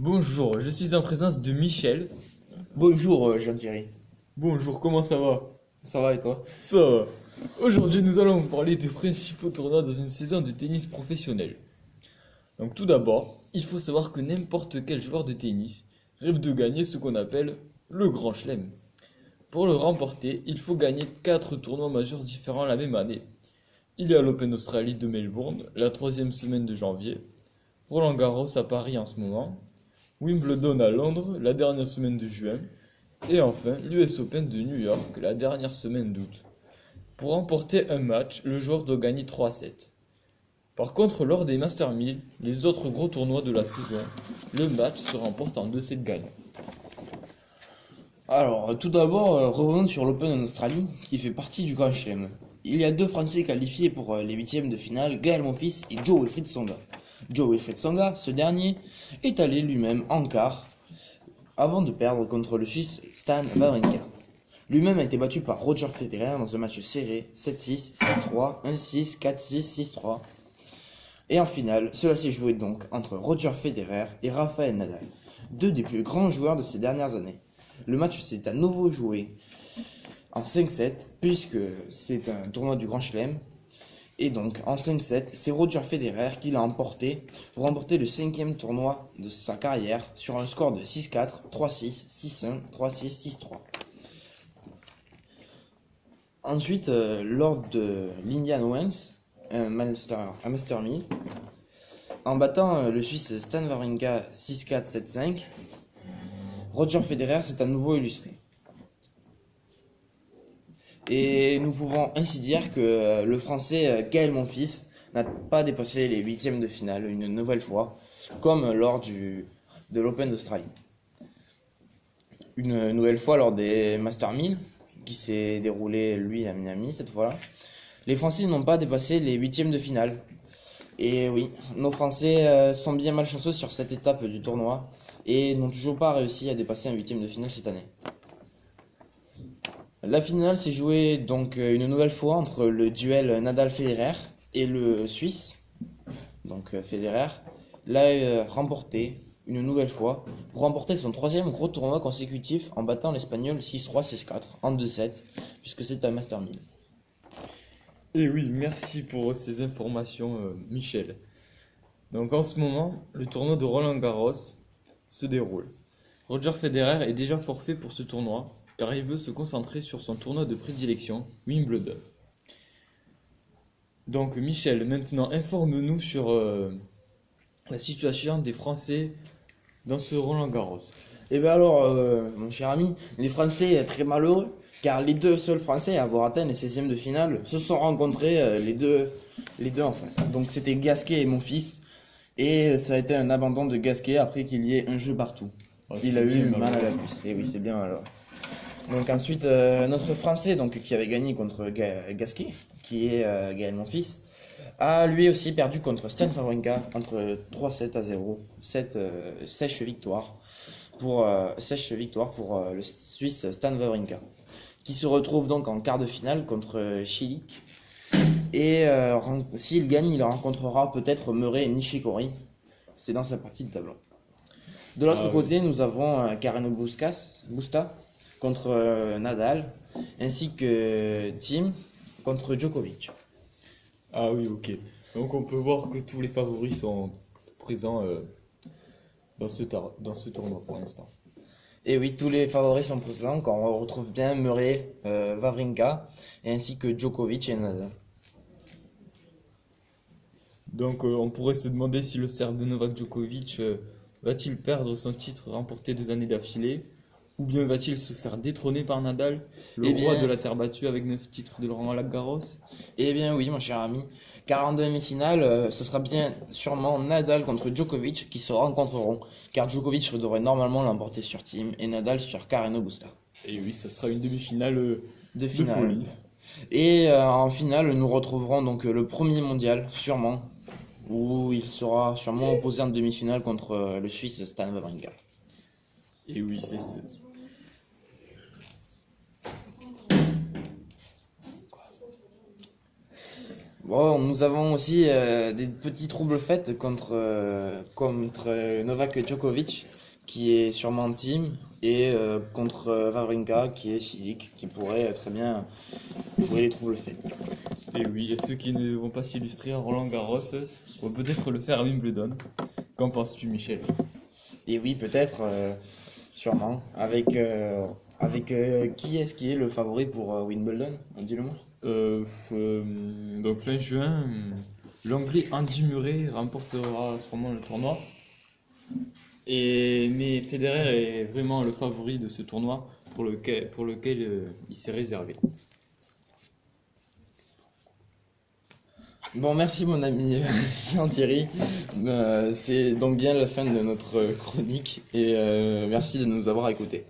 Bonjour, je suis en présence de Michel. Bonjour euh, Jean-Thierry. Bonjour, comment ça va? Ça va et toi? Ça va. Aujourd'hui, nous allons vous parler des principaux tournois dans une saison de tennis professionnel. Donc tout d'abord, il faut savoir que n'importe quel joueur de tennis rêve de gagner ce qu'on appelle le Grand Chelem. Pour le remporter, il faut gagner 4 tournois majeurs différents la même année. Il y a l'Open d'Australie de Melbourne, la troisième semaine de janvier, Roland Garros à Paris en ce moment, Wimbledon à Londres la dernière semaine de juin, et enfin l'US Open de New York la dernière semaine d'août. Pour remporter un match, le joueur doit gagner 3 sets. Par contre, lors des Master 1000, les autres gros tournois de la saison, le match se remporte en 2 sets gagnants. Alors, tout d'abord, euh, revenons sur l'Open en Australie, qui fait partie du Grand Chelem. Il y a deux Français qualifiés pour euh, les huitièmes de finale, Gaël Monfils et Joe Wilfried Songa. Joe Wilfried Songa, ce dernier, est allé lui-même en quart, avant de perdre contre le Suisse Stan Wawrinka. Lui-même a été battu par Roger Federer dans un match serré, 7-6, 6-3, 1-6, 4-6, 6-3. Et en finale, cela s'est joué donc entre Roger Federer et Rafael Nadal, deux des plus grands joueurs de ces dernières années. Le match s'est à nouveau joué en 5-7, puisque c'est un tournoi du Grand Chelem. Et donc, en 5-7, c'est Roger Federer qui l'a emporté pour remporter le cinquième tournoi de sa carrière sur un score de 6-4, 3-6, 6-1, 3-6, 6-3. Ensuite, euh, lors de l'Indian Wells, un Master, un Master 1000, en battant euh, le Suisse Stan Wawrinka 6-4, 7-5, Roger Federer s'est à nouveau illustré. Et nous pouvons ainsi dire que euh, le Français euh, Gaël Monfils n'a pas dépassé les huitièmes de finale une nouvelle fois, comme lors de l'Open d'Australie. Une nouvelle fois lors des Master 1000, qui s'est déroulé lui à Miami cette fois-là, les Français n'ont pas dépassé les huitièmes de finale. Et oui, nos Français euh, sont bien malchanceux sur cette étape du tournoi et n'ont toujours pas réussi à dépasser un huitième de finale cette année. La finale s'est jouée donc euh, une nouvelle fois entre le duel Nadal-Federer et le Suisse, donc euh, Federer, l'a euh, remporté une nouvelle fois pour remporter son troisième gros tournoi consécutif en battant l'Espagnol 6-3, 6-4 en 2-7, puisque c'est un Master 1000. Et oui, merci pour ces informations, Michel. Donc en ce moment, le tournoi de Roland Garros se déroule. Roger Federer est déjà forfait pour ce tournoi car il veut se concentrer sur son tournoi de prédilection, Wimbledon. Donc Michel, maintenant informe-nous sur euh, la situation des Français dans ce Roland Garros. Et bien alors, euh, mon cher ami, les Français est très malheureux, car les deux seuls Français à avoir atteint les 16e de finale se sont rencontrés euh, les, deux, les deux en face. Donc c'était Gasquet et mon fils, et ça a été un abandon de Gasquet après qu'il y ait un jeu partout. Il a eu bien mal à la cuisse, et oui, c'est bien malheureux. Donc ensuite, euh, notre Français donc, qui avait gagné contre Ga- Gasquet, qui est euh, Gaël Monfils, a lui aussi perdu contre Stan Wawrinka entre 3-7 à 0, 7 euh, sèche victoire pour euh, sèche victoire pour le Suisse Stan Wawrinka, qui se retrouve donc en quart de finale contre Chilik. Et s'il gagne, il rencontrera peut-être Murray et Nishikori. C'est dans sa partie de tableau. De l'autre Ah oui. côté, nous avons Buscas, Busta contre euh, Nadal, ainsi que Tim contre Djokovic. Ah oui, ok. Donc on peut voir que tous les favoris sont présents euh, dans, ce tar- dans ce tournoi pour l'instant. Et oui, tous les favoris sont présents, quand on retrouve bien Murray, euh, Wawrinka, et ainsi que Djokovic et Nadal. Donc euh, on pourrait se demander si le Serbe Novak Djokovic va-t-il perdre son titre remporté deux années d'affilée ou bien va-t-il se faire détrôner par Nadal, le Eh roi bien- de la terre battue avec neuf titres de Laurent Garros Eh bien oui, mon cher ami, car en demi-finale, euh, ce sera bien sûrement Nadal contre Djokovic qui se rencontreront, car Djokovic devrait normalement l'emporter sur Tim et Nadal sur Carreno Busta. Et oui, ça sera une demi-finale euh, De de finale. folie. Et euh, en finale, nous retrouverons donc le premier mondial, sûrement, où il sera sûrement opposé en demi-finale contre le Suisse Stan Wawrinka. Et oui, c'est ce. Bon, nous avons aussi euh, des petits troubles faits contre, euh, contre Novak Djokovic, qui est sûrement team, et euh, contre Wawrinka, qui est Chilik, qui pourrait très bien jouer les troubles faits. Et oui, et ceux qui ne vont pas s'illustrer à Roland Garros vont peut-être le faire à Wimbledon. Qu'en penses-tu, Michel? Et oui, peut-être, sûrement. Avec, euh, avec euh, qui est-ce qui est le favori pour Wimbledon? Dis-le-moi. Euh, euh, donc fin juin, l'anglais Andy Murray remportera sûrement le tournoi. Et, mais Federer est vraiment le favori de ce tournoi pour lequel, euh, il s'est réservé. Bon, merci mon ami Jean-Thierry. Euh, C'est donc bien la fin de notre chronique et merci de nous avoir écoutés.